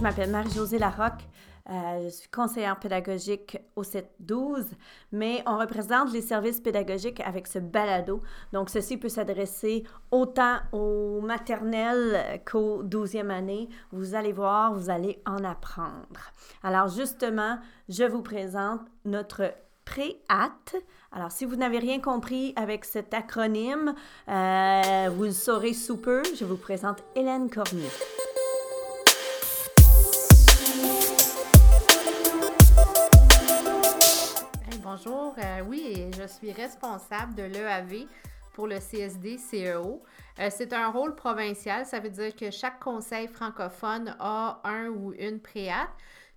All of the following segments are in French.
Je m'appelle Marie-Josée Larocque. Euh, je suis conseillère pédagogique au 7-12, mais on représente les services pédagogiques avec ce balado. Donc, ceci peut s'adresser autant aux maternelles qu'aux 12e années. Vous allez voir, vous allez en apprendre. Alors, justement, je vous présente notre pré-AT. Alors, si vous n'avez rien compris avec cet acronyme, euh, vous le saurez sous peu. Je vous présente Hélène Cormier. Bonjour. Euh, oui, je suis responsable de l'EAV pour le CSD-CEO. Euh, c'est un rôle provincial, ça veut dire que chaque conseil francophone a un ou une préate.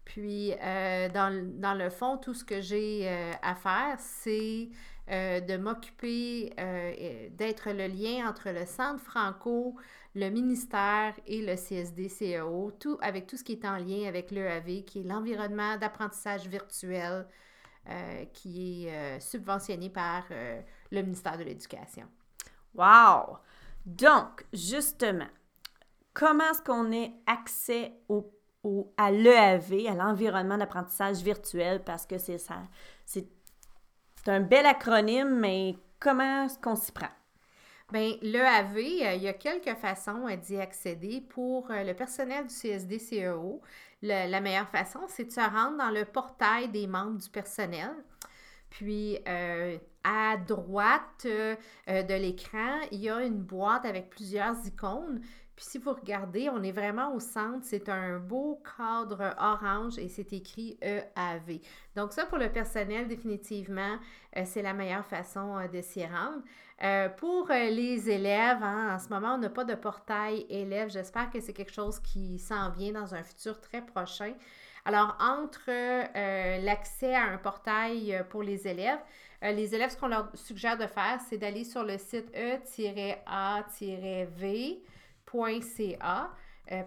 Puis, euh, dans, le fond, tout ce que j'ai à faire, c'est de m'occuper d'être le lien entre le centre franco, le ministère et le CSD-CEO, tout, avec tout ce qui est en lien avec l'EAV, qui est l'environnement d'apprentissage virtuel, euh, qui est euh, subventionné par euh, le ministère de l'Éducation. Wow! Donc, justement, comment est-ce qu'on ait accès au, à l'EAV, à l'environnement d'apprentissage virtuel, parce que c'est ça, c'est un bel acronyme, mais comment est-ce qu'on s'y prend? Bien, l'EAV, il y a quelques façons d'y accéder pour le personnel du CSD-CEO la meilleure façon, c'est de se rendre dans le portail des membres du personnel. Puis, euh, à droite euh, de l'écran, il y a une boîte avec plusieurs icônes. Puis si vous regardez, on est vraiment au centre. C'est un beau cadre orange et c'est écrit EAV. Donc ça, pour le personnel, définitivement, euh, c'est la meilleure façon de s'y rendre. Euh, pour euh, les élèves, hein, en ce moment, on n'a pas de portail élève. J'espère que c'est quelque chose qui s'en vient dans un futur très prochain. Alors, entre euh, l'accès à un portail pour les élèves, les élèves, ce qu'on leur suggère de faire, c'est d'aller sur le site e-a-v.ca.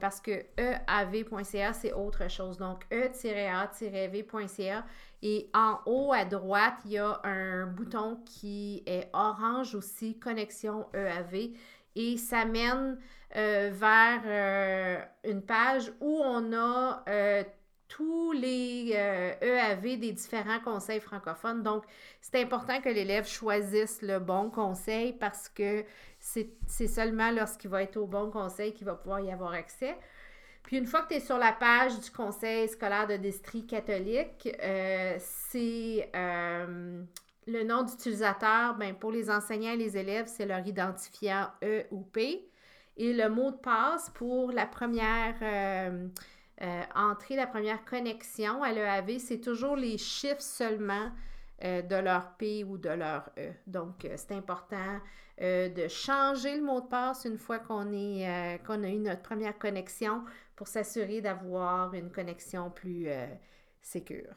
parce que eav.ca, c'est autre chose. Donc, e-a-v.ca et en haut à droite, il y a un bouton qui est orange aussi, connexion EAV. Et ça mène euh, vers euh, une page où on a euh, tous les EAV e des différents conseils francophones. Donc, c'est important que l'élève choisisse le bon conseil parce que c'est seulement lorsqu'il va être au bon conseil qu'il va pouvoir y avoir accès. Puis une fois que tu es sur la page du Conseil scolaire de district catholique, euh, c'est euh, le nom d'utilisateur, ben, pour les enseignants et les élèves, c'est leur identifiant E ou P. Et le mot de passe pour la première euh, entrée, la première connexion à l'EAV, c'est toujours les chiffres seulement de leur P ou de leur E. Donc, c'est important de changer le mot de passe une fois qu'on qu'on a eu notre première connexion pour s'assurer d'avoir une connexion plus euh, sécure.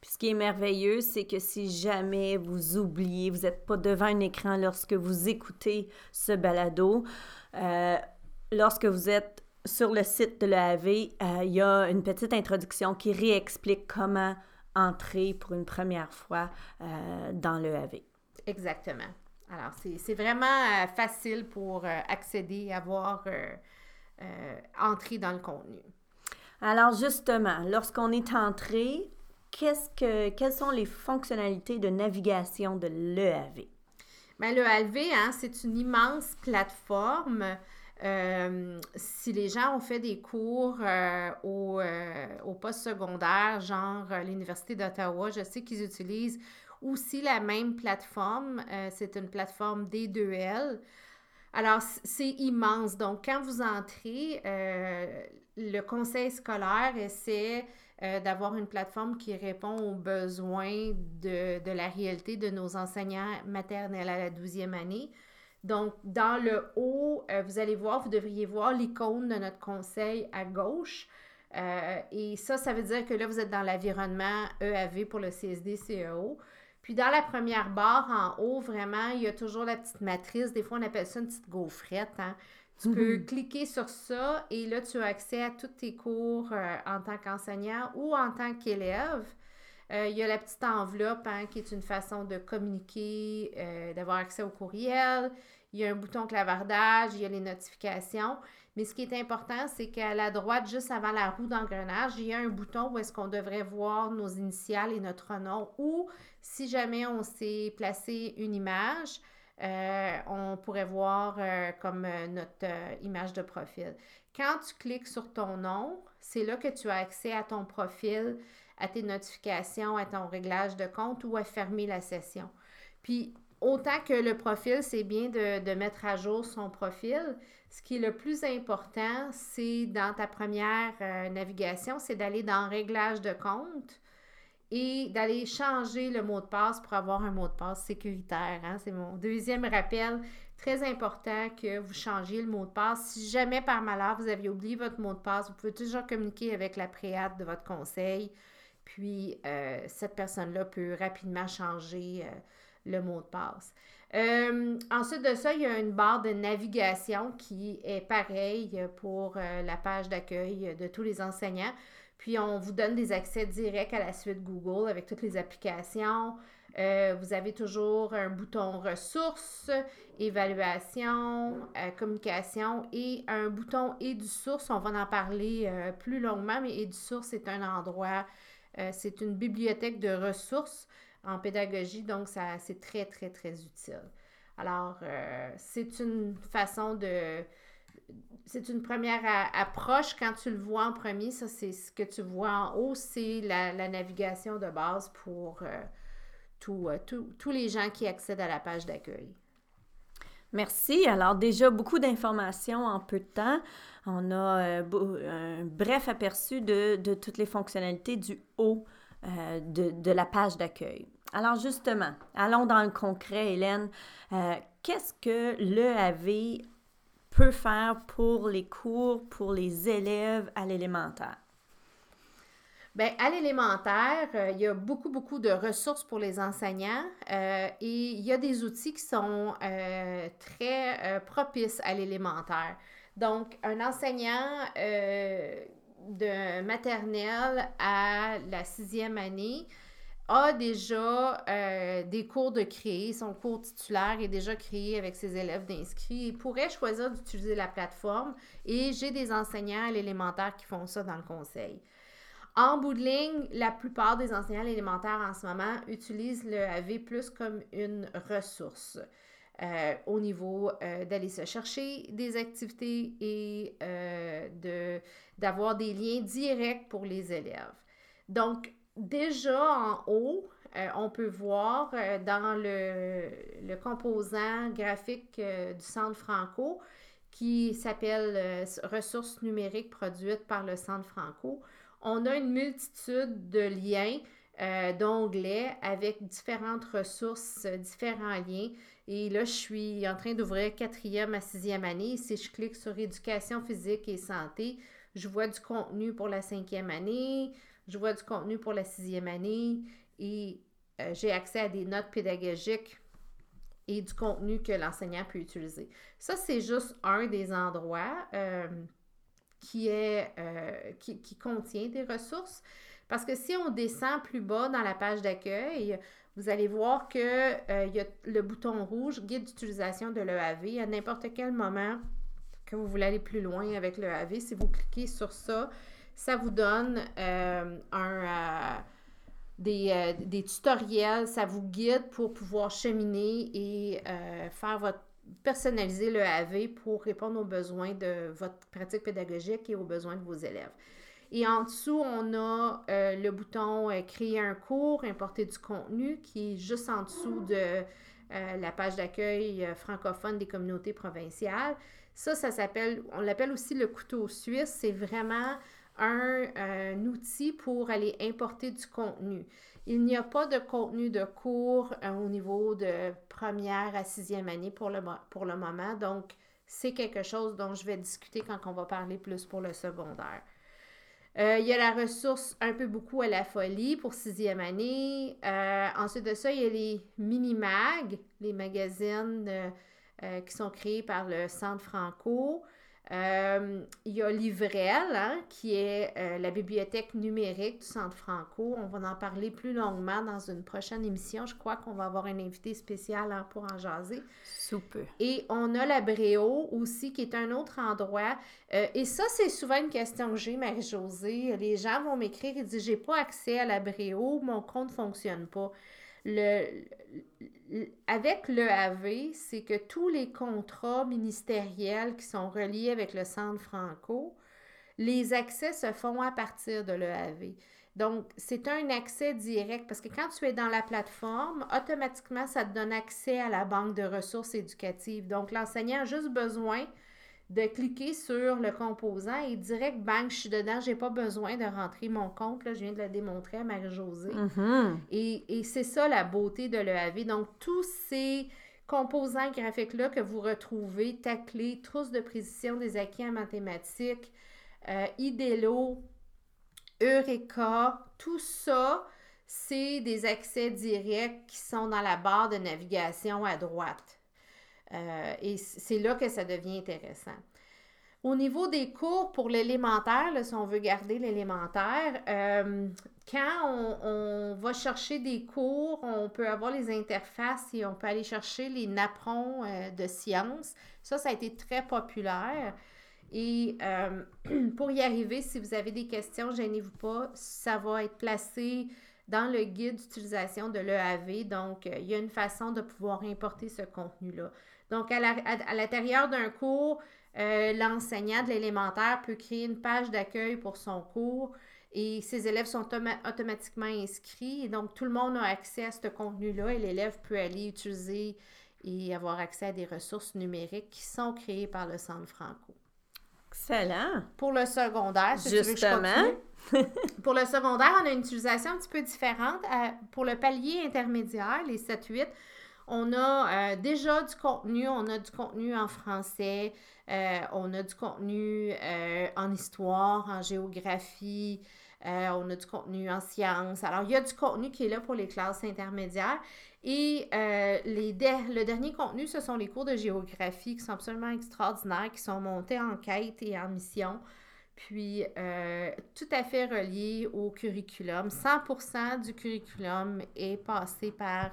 Puis ce qui est merveilleux, c'est que si jamais vous oubliez, vous n'êtes pas devant un écran lorsque vous écoutez ce balado, euh, lorsque vous êtes sur le site de euh, il y a une petite introduction qui réexplique comment entrer pour une première fois dans l'EAV. Exactement. Alors, c'est vraiment facile pour accéder, avoir euh, entrer dans le contenu. Alors justement, lorsqu'on est entré, qu'est-ce que, quelles sont les fonctionnalités de navigation de l'EAV? Bien, l'EAV, hein, c'est une immense plateforme. Euh, si les gens ont fait des cours euh, au, au poste secondaire, genre l'Université d'Ottawa, je sais qu'ils utilisent aussi la même plateforme. c'est une plateforme D2L. Alors, c'est immense. Donc, quand vous entrez, euh, le conseil scolaire essaie euh, d'avoir une plateforme qui répond aux besoins de, la réalité de nos enseignants maternels à la 12e année. Donc, dans le haut, euh, vous allez voir, vous devriez voir l'icône de notre conseil à gauche. et ça, ça veut dire que là, vous êtes dans l'environnement EAV pour le CSD-CEO. Puis dans la première barre en haut, vraiment, il y a toujours la petite matrice. Des fois, on appelle ça une petite gaufrette. Hein. Tu peux cliquer sur ça et là, tu as accès à tous tes cours euh, en tant qu'enseignant ou en tant qu'élève. Euh, il y a la petite enveloppe hein, qui est une façon de communiquer, euh, d'avoir accès au courriel. il y a un bouton clavardage, il y a les notifications. Mais ce qui est important, c'est qu'à la droite, juste avant la roue d'engrenage, il y a un bouton où est-ce qu'on devrait voir nos initiales et notre nom. Ou si jamais on s'est placé une image, euh, on pourrait voir comme notre image de profil. Quand tu cliques sur ton nom, c'est là que tu as accès à ton profil, à tes notifications, à ton réglage de compte ou à fermer la session. Puis, autant que le profil, c'est bien de, mettre à jour son profil, ce qui est le plus important, c'est dans ta première navigation, c'est d'aller dans Réglage de compte et d'aller changer le mot de passe pour avoir un mot de passe sécuritaire. Hein. C'est mon deuxième rappel. Très important que vous changiez le mot de passe. Si jamais par malheur vous aviez oublié votre mot de passe, vous pouvez toujours communiquer avec la préate de votre conseil. Puis euh, cette personne-là peut rapidement changer euh, le mot de passe. Euh, ensuite de ça, il y a une barre de navigation qui est pareille pour la page d'accueil de tous les enseignants. Puis on vous donne des accès directs à la suite Google avec toutes les applications. Vous avez toujours un bouton ressources, évaluation, communication et un bouton source. On va en parler plus longuement, mais source, c'est un endroit, c'est une bibliothèque de ressources en pédagogie, donc ça, c'est très, très, très utile. Alors, c'est une façon de c'est une première approche quand tu le vois en premier. Ça, c'est ce que tu vois en haut, c'est la, navigation de base pour euh, euh, tous les gens qui accèdent à la page d'accueil. Merci. Alors déjà, beaucoup d'informations en peu de temps. On a euh, un bref aperçu de, toutes les fonctionnalités du haut de, de, la page d'accueil. Alors justement, allons dans le concret, Hélène. Qu'est-ce que l'EAV peut faire pour les cours, pour les élèves à l'élémentaire? Bien, à l'élémentaire, euh, il y a beaucoup, beaucoup de ressources pour les enseignants euh, et il y a des outils qui sont euh, très propices à l'élémentaire. Donc, un enseignant de maternelle à la sixième année a déjà des cours de créer. Son cours titulaire est déjà créé avec ses élèves d'inscrits. Il pourrait choisir d'utiliser la plateforme et j'ai des enseignants à l'élémentaire qui font ça dans le conseil. En bout de ligne, la plupart des enseignants à l'élémentaire en ce moment utilisent le AV plus comme une ressource. Euh, au niveau euh, d'aller se chercher des activités et de, d'avoir des liens directs pour les élèves. Donc, déjà en haut, euh, on peut voir euh, dans le, composant graphique euh, du Centre Franco qui s'appelle Ressources numériques produites par le Centre Franco. On a une multitude de liens, d'onglets avec différentes ressources, différents liens. Et là, je suis en train d'ouvrir quatrième à sixième année. Si je clique sur éducation physique et santé, je vois du contenu pour la cinquième année, je vois du contenu pour la sixième année et euh, j'ai accès à des notes pédagogiques et du contenu que l'enseignant peut utiliser. Ça, c'est juste un des endroits euh, qui, est, euh, qui, qui, contient des ressources. Parce que si on descend plus bas dans la page d'accueil, vous allez voir qu'il il y a le bouton rouge, guide d'utilisation de l'EAV. À n'importe quel moment que vous voulez aller plus loin avec l'EAV, si vous cliquez sur ça, ça vous donne euh, un, euh, euh, des, tutoriels, ça vous guide pour pouvoir cheminer et faire votre personnaliser le AV pour répondre aux besoins de votre pratique pédagogique et aux besoins de vos élèves. Et en dessous, on a le bouton Créer un cours, importer du contenu qui est juste en dessous de la page d'accueil francophone des communautés provinciales. Ça, ça s'appelle, on l'appelle aussi le couteau suisse. C'est vraiment un, outil pour aller importer du contenu. Il n'y a pas de contenu de cours euh, au niveau de première à sixième année pour le, pour le moment, donc c'est quelque chose dont je vais discuter quand on va parler plus pour le secondaire. Euh, il y a la ressource un peu beaucoup à la folie pour sixième année. Euh, ensuite de ça, il y a les mini-mag, les magazines qui sont créés par le Centre Franco. Euh, il y a Livrel, hein, qui est euh, la bibliothèque numérique du Centre Franco. On va en parler plus longuement dans une prochaine émission. Je crois qu'on va avoir un invité spécial hein, pour en jaser. Super. Et on a la Bréau aussi, qui est un autre endroit. Euh, et ça, c'est souvent une question que j'ai, Marie-Josée. Les gens vont m'écrire et dire J'ai pas accès à la Bréau, mon compte ne fonctionne pas le, avec le AV, c'est que tous les contrats ministériels qui sont reliés avec le Centre Franco, les accès se font à partir de l'EAV. Donc, c'est un accès direct parce que quand tu es dans la plateforme, automatiquement, ça te donne accès à la banque de ressources éducatives. Donc, l'enseignant a juste besoin de cliquer sur le composant et direct, bang, je suis dedans, j'ai pas besoin de rentrer mon compte. Là, je viens de le démontrer à Marie-Josée. Mm-hmm. Et, et c'est ça la beauté de l'EAV. Donc, tous ces composants graphiques-là que vous retrouvez, taclés, trousse de précision des acquis en mathématiques, euh, IDELO, Eureka, tout ça, c'est des accès directs qui sont dans la barre de navigation à droite. Euh, et c'est là que ça devient intéressant. Au niveau des cours pour l'élémentaire, si on veut garder l'élémentaire, euh, quand on, va chercher des cours, on peut avoir les interfaces et on peut aller chercher les napperons euh, de sciences. Ça, ça a été très populaire. Et pour y arriver, si vous avez des questions, gênez-vous pas, ça va être placé dans le guide d'utilisation de l'EAV. Donc, il y a une façon de pouvoir importer ce contenu-là. Donc, à l'intérieur d'un cours, euh, l'enseignant de l'élémentaire peut créer une page d'accueil pour son cours et ses élèves sont automatiquement inscrits. Et donc, tout le monde a accès à ce contenu-là et l'élève peut aller utiliser et avoir accès à des ressources numériques qui sont créées par le Centre Franco. Excellent. Pour le secondaire, si Justement. Tu veux pour le secondaire, on a une utilisation un petit peu différente. Euh, pour le palier intermédiaire, les 7-8, on a euh, déjà du contenu, on a du contenu en français, euh, on a du contenu euh, en histoire, en géographie, on a du contenu en sciences. Alors, il y a du contenu qui est là pour les classes intermédiaires. Et le dernier contenu, ce sont les cours de géographie qui sont absolument extraordinaires, qui sont montés en quête et en mission puis tout à fait reliés au curriculum. 100% du curriculum est passé par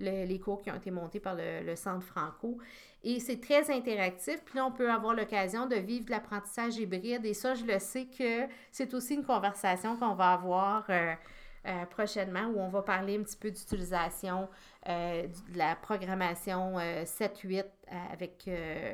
les cours qui ont été montés par le, Centre Franco. Et c'est très interactif. Puis là, on peut avoir l'occasion de vivre de l'apprentissage hybride. Et ça, je le sais que c'est aussi une conversation qu'on va avoir euh, euh, prochainement où on va parler un petit peu d'utilisation euh, de la programmation 7-8 euh, avec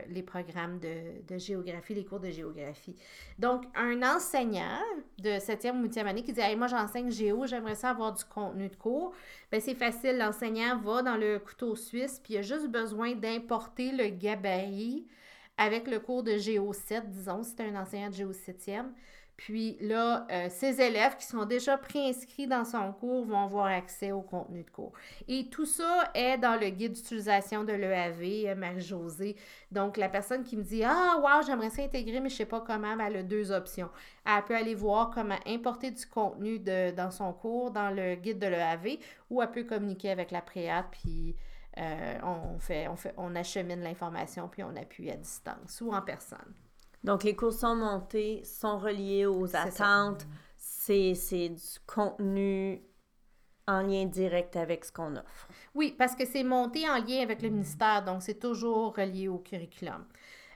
les programmes de, géographie, les cours de géographie. Donc, un enseignant de 7e ou 8e année qui dit Moi, j'enseigne géo, j'aimerais ça avoir du contenu de cours. Bien, c'est facile. L'enseignant va dans le couteau suisse, puis il a juste besoin d'importer le gabarit avec le cours de Géo 7, disons, si c'est un enseignant de Géo 7e. Puis là, euh, ces élèves qui sont déjà préinscrits dans son cours vont avoir accès au contenu de cours. Et tout ça est dans le guide d'utilisation de l'EAV, euh, Marie-Josée. Donc, la personne qui me dit Ah, wow, j'aimerais s'intégrer, mais je ne sais pas comment, ben, elle a deux options. Elle peut aller voir comment importer du contenu dans son cours, dans le guide de l'EAV, ou elle peut communiquer avec la préate, puis euh, fait, on achemine l'information, puis on appuie à distance ou en personne. Donc, les cours sont montés, sont reliés aux attentes. C'est du contenu en lien direct avec ce qu'on offre. Oui, parce que c'est monté en lien avec le ministère, donc c'est toujours relié au curriculum.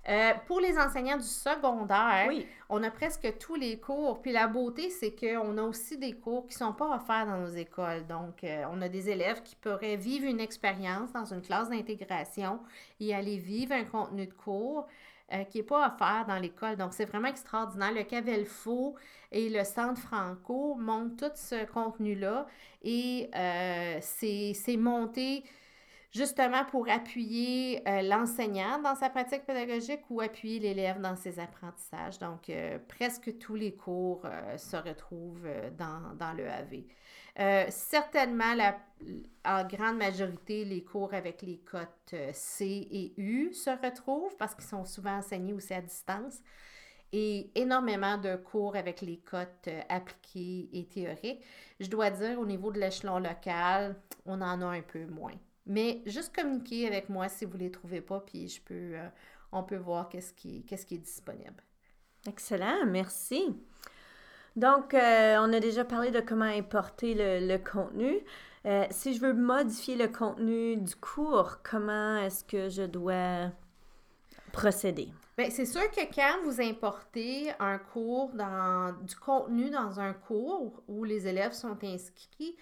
Euh, pour les enseignants du secondaire, on a presque tous les cours. Puis la beauté, c'est qu'on a aussi des cours qui ne sont pas offerts dans nos écoles. Donc, euh, on a des élèves qui pourraient vivre une expérience dans une classe d'intégration et aller vivre un contenu de cours. Euh, qui n'est pas offert dans l'école. Donc, c'est vraiment extraordinaire. Le Cavelfo et le Centre Franco montrent tout ce contenu-là et euh, c'est monté justement pour appuyer euh, l'enseignant dans sa pratique pédagogique ou appuyer l'élève dans ses apprentissages. Donc, presque tous les cours se retrouvent dans, dans le AV. Euh, certainement, la, en grande majorité, les cours avec les cotes euh, C et U se retrouvent parce qu'ils sont souvent enseignés aussi à distance. Et énormément de cours avec les cotes euh, appliquées et théoriques. Je dois dire, au niveau de l'échelon local, on en a un peu moins. Mais juste communiquez avec moi si vous ne les trouvez pas, puis on peut voir qu'est-ce qui est disponible. Excellent, merci. Donc, euh, on a déjà parlé de comment importer le, contenu. Euh, si je veux modifier le contenu du cours, comment est-ce que je dois procéder? Bien, c'est sûr que quand vous importez un cours dans du contenu dans un cours où les élèves sont inscrits,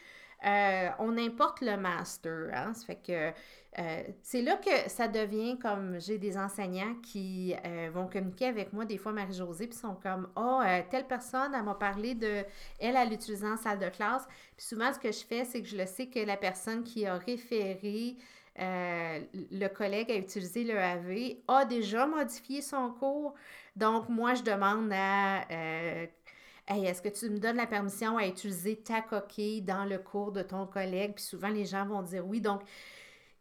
euh, on importe le master. Hein? Fait que euh, c'est là que ça devient comme j'ai des enseignants qui euh, vont communiquer avec moi, des fois Marie-Josée, puis sont comme Oh, telle personne, elle m'a parlé de elle, à l'utiliser en salle de classe. Puis souvent, ce que je fais, c'est que je le sais que la personne qui a référé le collègue à utiliser le AV a déjà modifié son cours. Donc, moi, je demande à Hey, est-ce que tu me donnes la permission à utiliser ta coquille dans le cours de ton collègue? Puis souvent, les gens vont dire oui. Donc,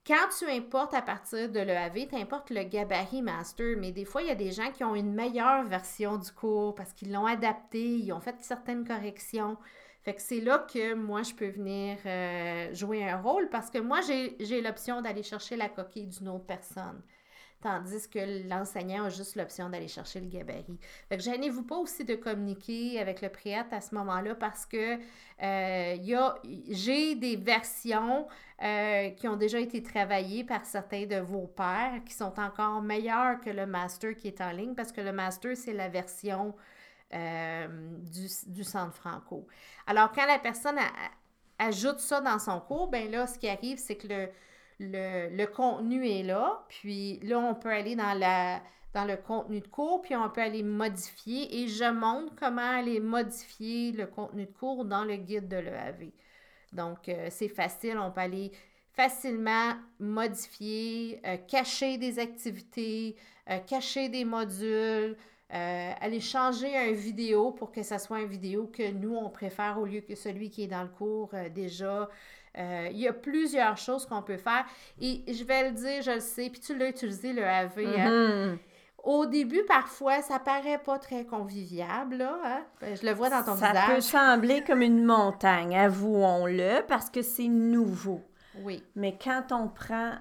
quand tu importes à partir de l'EAV, tu importes le gabarit master, mais des fois, il y a des gens qui ont une meilleure version du cours parce qu'ils l'ont adapté, ils ont fait certaines corrections. Fait que c'est là que moi, je peux venir euh, jouer un rôle parce que moi, j'ai l'option d'aller chercher la coquille d'une autre personne tandis que l'enseignant a juste l'option d'aller chercher le gabarit. Fait que gênez-vous pas aussi de communiquer avec le préat à ce moment-là parce que euh, j'ai des versions euh, qui ont déjà été travaillées par certains de vos pairs qui sont encore meilleures que le master qui est en ligne parce que le master, c'est la version euh, du, du, centre franco. Alors, quand la personne ajoute ça dans son cours, ben là, ce qui arrive, c'est que le, le, contenu est là, puis là, on peut aller dans le contenu de cours, puis on peut aller modifier et je montre comment aller modifier le contenu de cours dans le guide de l'EAV. Donc, euh, c'est facile, on peut aller facilement modifier, euh, cacher des activités, euh, cacher des modules, aller changer un vidéo pour que ça soit une vidéo que nous, on préfère au lieu que celui qui est dans le cours déjà. Euh, il y a plusieurs choses qu'on peut faire. Et je vais le dire, je le sais, puis tu l'as utilisé, le AV. Hein. Mm-hmm. Au début, parfois, ça paraît pas très conviviable, là. Hein. Ben, je le vois dans ton visage. Ça peut sembler comme une montagne, avouons-le, parce que c'est nouveau. Oui. Mais quand on prend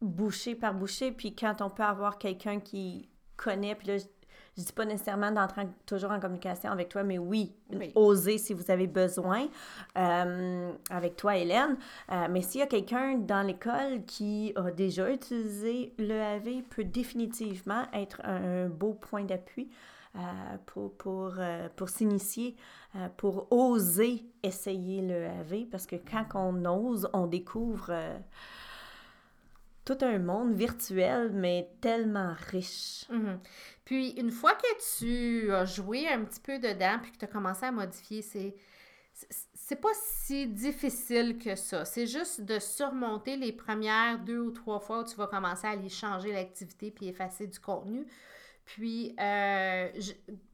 bouchée par bouchée, puis quand on peut avoir quelqu'un qui connaît, puis là, je dis pas nécessairement d'entrer toujours en communication avec toi, mais oui, oser si vous avez besoin euh, avec toi, Hélène. Euh, mais s'il y a quelqu'un dans l'école qui a déjà utilisé l'EAV, peut définitivement être un, beau point d'appui. Euh, pour, pour, pour s'initier, pour oser essayer le parce que quand on ose, on découvre tout un monde virtuel, mais tellement riche. Mhm. Puis, une fois que tu as joué un petit peu dedans, puis que tu as commencé à modifier, c'est c'est pas si difficile que ça. C'est juste de surmonter les premières deux ou trois fois où tu vas commencer à aller changer l'activité puis effacer du contenu. Puis, euh,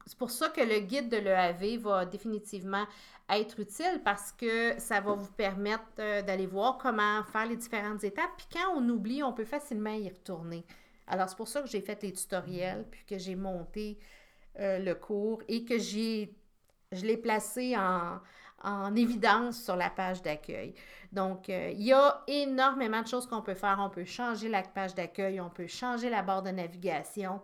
c'est pour ça que le guide de l'EAV va définitivement être utile parce que ça va vous permettre euh, d'aller voir comment faire les différentes étapes. Puis quand on oublie, on peut facilement y retourner. Alors, c'est pour ça que j'ai fait les tutoriels, puis que j'ai monté euh, le cours et que j'ai, je l'ai placé en, évidence sur la page d'accueil. Donc, il y a énormément de choses qu'on peut faire. On peut changer la page d'accueil, on peut changer la barre de navigation,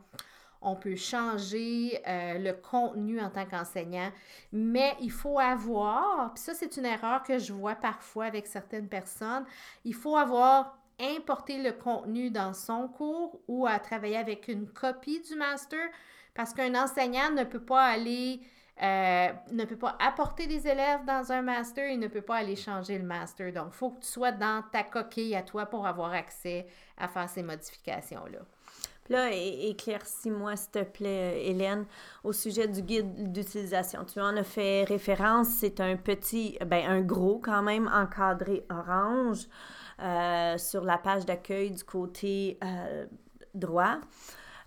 on peut changer euh, le contenu en tant qu'enseignant, mais il faut avoir, puis ça c'est une erreur que je vois parfois avec certaines personnes, il faut avoir importé le contenu dans son cours ou à travailler avec une copie du master parce qu'un enseignant ne peut pas aller euh, ne peut pas apporter des élèves dans un master, il ne peut pas aller changer le master. Donc, il faut que tu sois dans ta coquille à toi pour avoir accès à faire ces modifications-là. Là, éclaircis-moi, s'il te plaît, euh, Hélène, au sujet du guide d'utilisation. Tu en as fait référence, c'est un petit, ben un gros quand même, encadré orange euh, sur la page d'accueil du côté euh, droit.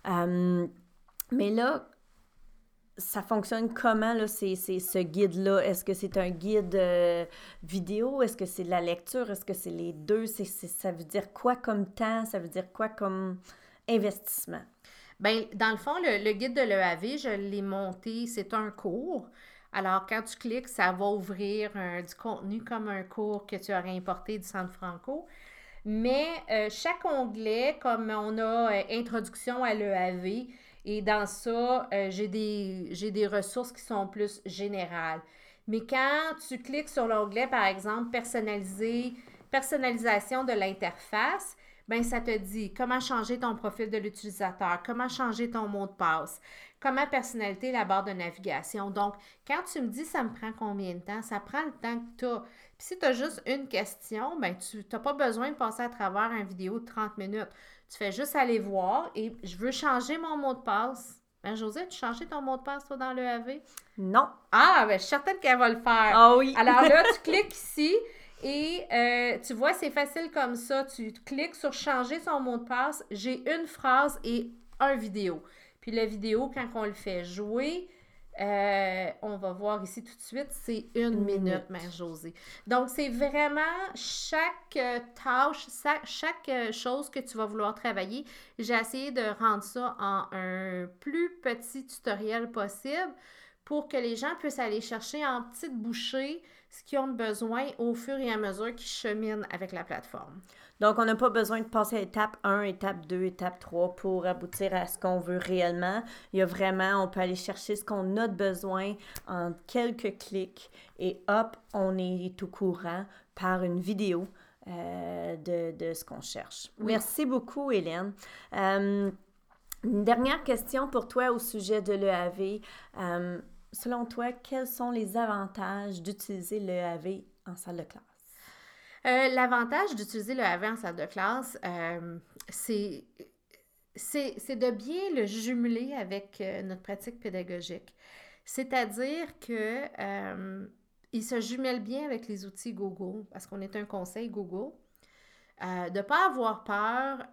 mais là, ça fonctionne comment, là, ce guide-là? Est-ce que c'est un guide vidéo? Est-ce que c'est de la lecture? Est-ce que c'est les deux? C'est, ça veut dire quoi comme temps? Ça veut dire quoi comme investissement? Bien, dans le fond, le, guide de l'EAV, je l'ai monté, c'est un cours. Alors, quand tu cliques, ça va ouvrir du contenu comme un cours que tu aurais importé du Centre Franco. Mais euh, chaque onglet, comme on a euh, introduction à l'EAV, et dans ça, euh, j'ai des, des ressources qui sont plus générales. Mais quand tu cliques sur l'onglet, par exemple, personnaliser, personnalisation de l'interface, ben ça te dit comment changer ton profil de l'utilisateur, comment changer ton mot de passe, comment personnaliser la barre de navigation. Donc, quand tu me dis ça me prend combien de temps, ça prend le temps que tu as. Puis si tu as juste une question, ben tu n'as pas besoin de passer à travers une vidéo de 30 minutes. Tu fais juste aller voir et je veux changer mon mot de passe. Ben, José, tu changé ton mot de passe, toi, dans le AV? Non. Ah, ben, je suis certaine qu'elle va le faire. Ah oui. Alors là, tu cliques ici et euh, tu vois, c'est facile comme ça. Tu cliques sur changer son mot de passe. J'ai une phrase et un vidéo. Puis la vidéo, quand on le fait jouer, euh, on va voir ici tout de suite, c'est une, minute, Mère Josée. Donc, c'est vraiment chaque euh, tâche, chaque, chose que tu vas vouloir travailler. J'ai essayé de rendre ça en un plus petit tutoriel possible pour que les gens puissent aller chercher en petites bouchées ce qu'ils ont besoin au fur et à mesure qu'ils cheminent avec la plateforme. Donc, on n'a pas besoin de passer à étape 1, étape 2, étape 3 pour aboutir à ce qu'on veut réellement. Il y a vraiment, on peut aller chercher ce qu'on a besoin en quelques clics et hop, on est tout courant par une vidéo euh, de, ce qu'on cherche. Merci beaucoup, Hélène. Euh, une dernière question pour toi au sujet de l'EAV. Euh, selon toi, quels sont les avantages d'utiliser l'EAV en salle de classe? Euh, l'avantage d'utiliser le AV en salle de classe, euh, c'est de bien le jumeler avec euh, notre pratique pédagogique. C'est-à-dire que il se jumelle bien avec les outils Google, parce qu'on est un conseil Google. de ne pas avoir peur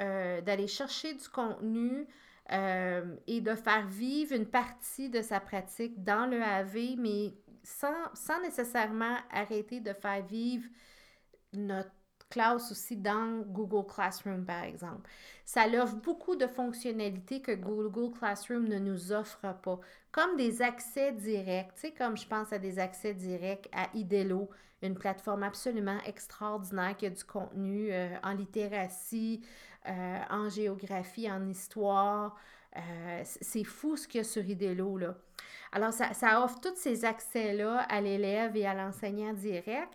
d'aller chercher du contenu et de faire vivre une partie de sa pratique dans le AV, mais sans, sans nécessairement arrêter de faire vivre notre classe aussi dans Google Classroom, par exemple. Ça offre beaucoup de fonctionnalités que Google Classroom ne nous offre pas, comme des accès directs, tu sais, comme je pense à des accès directs à IDELO, une plateforme absolument extraordinaire qui a du contenu euh, en littératie, euh, en géographie, en histoire. Euh, c'est fou ce qu'il y a sur IDELO, là. Alors, ça, offre tous ces accès-là à l'élève et à l'enseignant direct.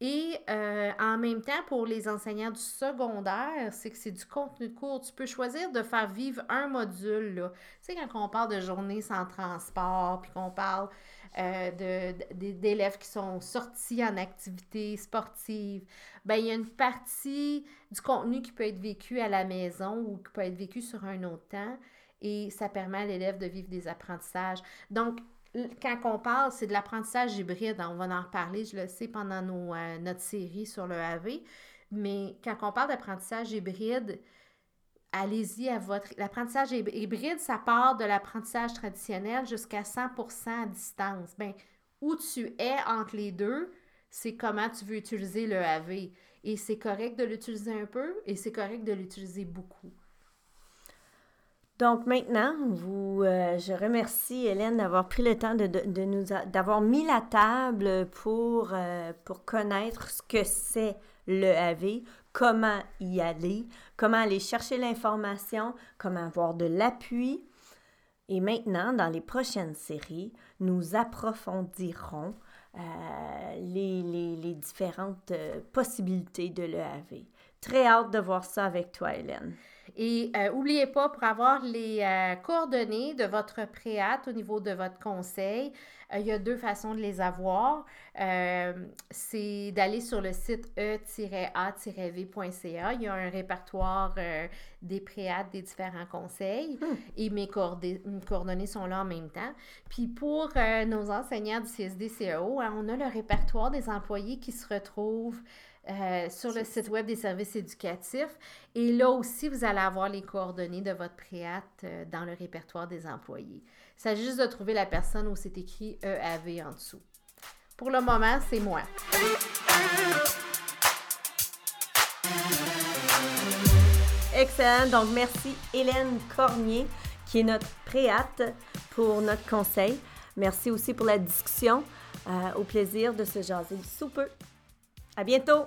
Et euh, en même temps, pour les enseignants du secondaire, c'est que c'est du contenu court. Tu peux choisir de faire vivre un module. Là. Tu sais, quand on parle de journée sans transport, puis qu'on parle euh, d'élèves qui sont sortis en activité sportive, ben il y a une partie du contenu qui peut être vécu à la maison ou qui peut être vécu sur un autre temps. Et ça permet à l'élève de vivre des apprentissages. Donc, quand on parle, c'est de l'apprentissage hybride. On va en reparler, je le sais, pendant nos, euh, notre série sur le AV. Mais quand on parle d'apprentissage hybride, allez-y à votre... L'apprentissage hybride, ça part de l'apprentissage traditionnel jusqu'à 100% à distance. Bien, où tu es entre les deux, c'est comment tu veux utiliser le AV. Et c'est correct de l'utiliser un peu et c'est correct de l'utiliser beaucoup. Donc maintenant, vous, euh, je remercie Hélène d'avoir pris le temps de, nous d'avoir mis la table pour, euh, pour connaître ce que c'est le AV, comment y aller, comment aller chercher l'information, comment avoir de l'appui. Et maintenant, dans les prochaines séries, nous approfondirons euh, les, les, les, différentes possibilités de l'EAV. Très hâte de voir ça avec toi, Hélène. Et n'oubliez euh, pas, pour avoir les euh, coordonnées de votre préat au niveau de votre conseil, euh, il y a deux façons de les avoir. c'est d'aller sur le site e-a-v.ca. Il y a un répertoire des préats des différents conseils hmm. et mes, coordonnées sont là en même temps. Puis pour nos enseignants du CSD-CAO, hein, on a le répertoire des employés qui se retrouvent euh, sur le site web des services éducatifs. Et là aussi, vous allez avoir les coordonnées de votre préat euh, dans le répertoire des employés. Il s'agit juste de trouver la personne où c'est écrit EAV en dessous. Pour le moment, c'est moi. Excellent. Donc, merci Hélène Cormier, qui est notre préate pour notre conseil. Merci aussi pour la discussion. Euh, au plaisir de se jaser sous peu. À bientôt!